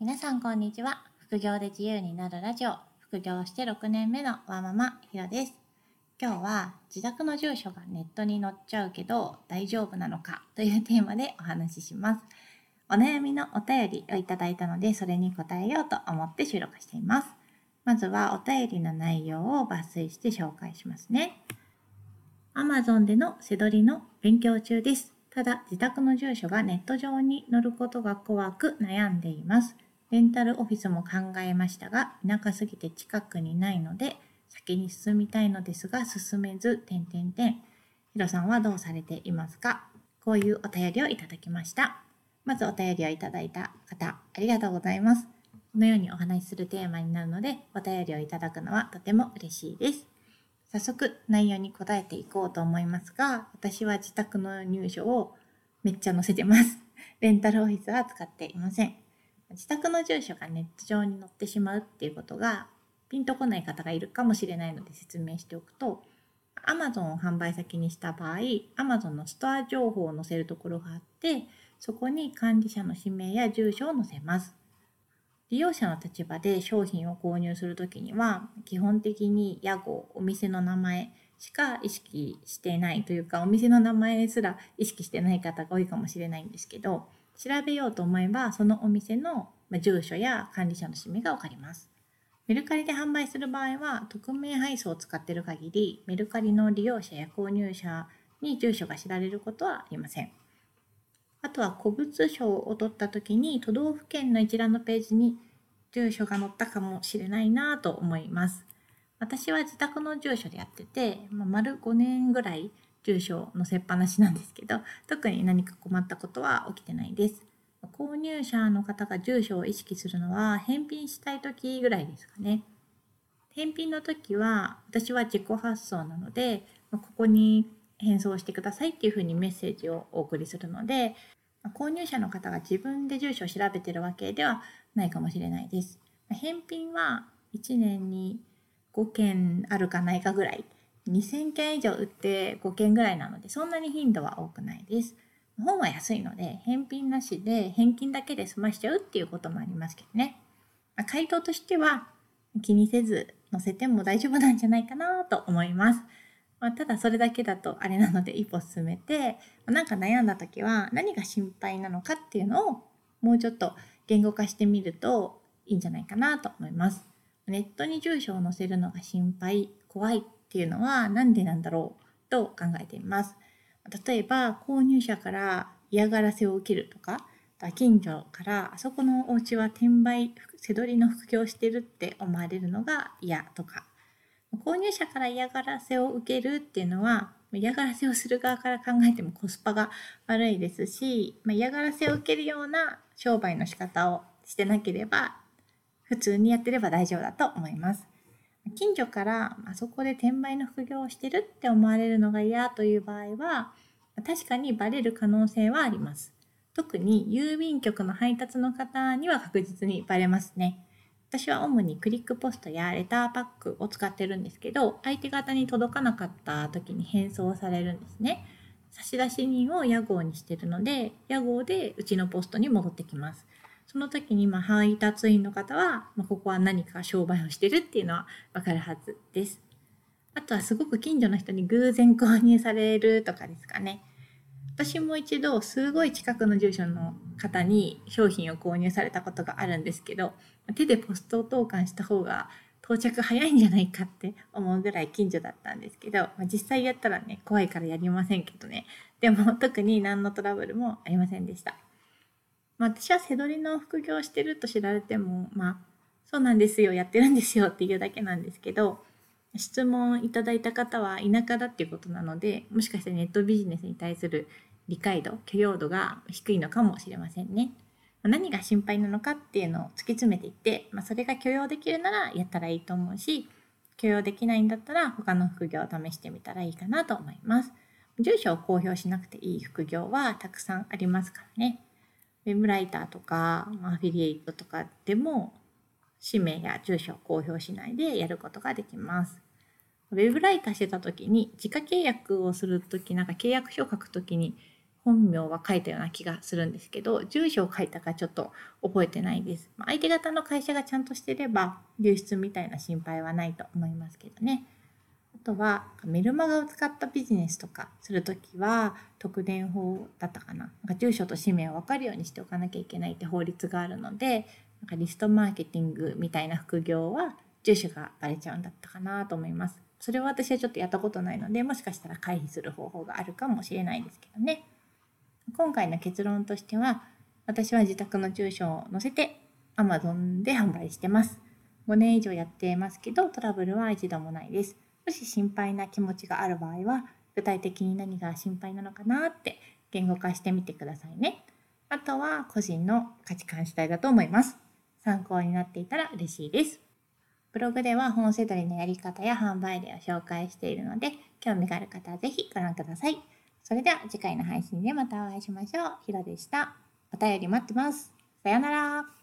皆さんこんにちは。副業で自由になるラジオ、副業して6年目のワーママひろです。今日は自宅の住所がネットに載っちゃうけど大丈夫なのかというテーマでお話しします。お悩みのお便りをいただいたのでそれに答えようと思って収録しています。まずはお便りの内容を抜粋して紹介しますね。Amazon での背取りの勉強中です。ただ自宅の住所がネット上に載ることが怖く悩んでいます。レンタルオフィスも考えましたが、田舎すぎて近くにないので、先に進みたいのですが、進めず、点々点。ヒロさんはどうされていますか？こういうお便りをいただきました。まずお便りをいただいた方、ありがとうございます。このようにお話しするテーマになるので、お便りをいただくのはとても嬉しいです。早速内容に答えていこうと思いますが、私は自宅の入所をめっちゃ載せてます。レンタルオフィスは使っていません。自宅の住所がネット上に載ってしまうっていうことがピンとこない方がいるかもしれないので説明しておくと Amazon を販売先にした場合 Amazon のストア情報を載せるところがあってそこに管理者の氏名や住所を載せます。利用者の立場で商品を購入するときには基本的に屋号お店の名前しか意識してないというかお店の名前すら意識してない方が多いかもしれないんですけど調べようと思えばそのお店の住所や管理者の氏名がわかります。メルカリで販売する場合は匿名配送を使っている限りメルカリの利用者や購入者に住所が知られることはありません。あとは古物商を取った時に都道府県の一覧のページに住所が載ったかもしれないなと思います。私は自宅の住所でやってて、まあ、丸5年ぐらい住所を載せっぱなしなんですけど、特に何か困ったことは起きてないです。購入者の方が住所を意識するのは返品したい時ぐらいですかね。返品の時は私は自己発送なので、ここに返送してくださいっていうふうにメッセージをお送りするので、購入者の方が自分で住所を調べてるわけではないかもしれないです。返品は1年に5件あるかないかぐらい2000件以上売って5件ぐらいなので、そんなに頻度は多くないです。本は安いので、返品なしで返金だけで済ましちゃうっていうこともありますけどね。まあ、回答としては気にせず載せても大丈夫なんじゃないかなと思います。まあ、ただそれだけだとあれなので一歩進めて、なんか悩んだ時は何が心配なのかっていうのをもうちょっと言語化してみるといいんじゃないかなと思います。ネットに住所を載せるのが心配、怖いっていうのは何でなんだろうと考えています。例えば購入者から嫌がらせを受けるとか近所からあそこのお家は転売背取りの副業してるって思われるのが嫌とか購入者から嫌がらせを受けるっていうのは嫌がらせをする側から考えてもコスパが悪いですし、ま、嫌がらせを受けるような商売の仕方をしてなければ普通にやってれば大丈夫だと思います。近所からあそこで転売の副業をしてるって思われるのが嫌という場合は確かにバレる可能性はあります。特に郵便局の配達の方には確実にバレますね。私は主にクリックポストやレターパックを使ってるんですけど相手方に届かなかった時に返送されるんですね。差出人を屋号にしてるので屋号でうちのポストに戻ってきます。その時にまあ配達員の方は、まあ、ここは何か商売をしてるっていうのはわかるはずです。あとはすごく近所の人に偶然購入されるとかですかね。私も一度すごい近くの住所の方に商品を購入されたことがあるんですけど手でポスト投函した方が到着早いんじゃないかって思うぐらい近所だったんですけど、まあ、実際やったらね怖いからやりませんけどねでも特に何のトラブルもありませんでした。まあ、私は背取りの副業をしてると知られても、まあ、そうなんですよ、やってるんですよっていうだけなんですけど、質問いただいた方は田舎だっていうことなので、もしかしてネットビジネスに対する理解度、許容度が低いのかもしれませんね。何が心配なのかっていうのを突き詰めていって、まあ、それが許容できるならやったらいいと思うし、許容できないんだったら他の副業を試してみたらいいかなと思います。住所を公表しなくていい副業はたくさんありますからね。ウェブライターとか、アフィリエイトとかでも、氏名や住所を公表しないでやることができます。ウェブライターしてた時に、自家契約をする時、なんか契約書を書く時に、本名は書いたような気がするんですけど住所を書いたかちょっと覚えてないです、ま、相手方の会社がちゃんとしてれば流出みたいな心配はないと思いますけどねとはメルマガを使ったビジネスとかするときは特電法だったかななんか住所と氏名を分かるようにしておかなきゃいけないって法律があるのでなんかリストマーケティングみたいな副業は住所がバレちゃうんだったかなと思います。それは私はちょっとやったことないのでもしかしたら回避する方法があるかもしれないですけどね。今回の結論としては私は自宅の住所を載せて Amazon で販売してます。5年以上やってますけどトラブルは一度もないです。もし心配な気持ちがある場合は具体的に何が心配なのかなって言語化してみてくださいね。あとは個人の価値観次第だと思います。参考になっていたら嬉しいです。ブログでは本セドリのやり方や販売例を紹介しているので、興味がある方はぜひご覧ください。それでは次回の配信でまたお会いしましょう。ひろでした。お便り待ってます。さようなら。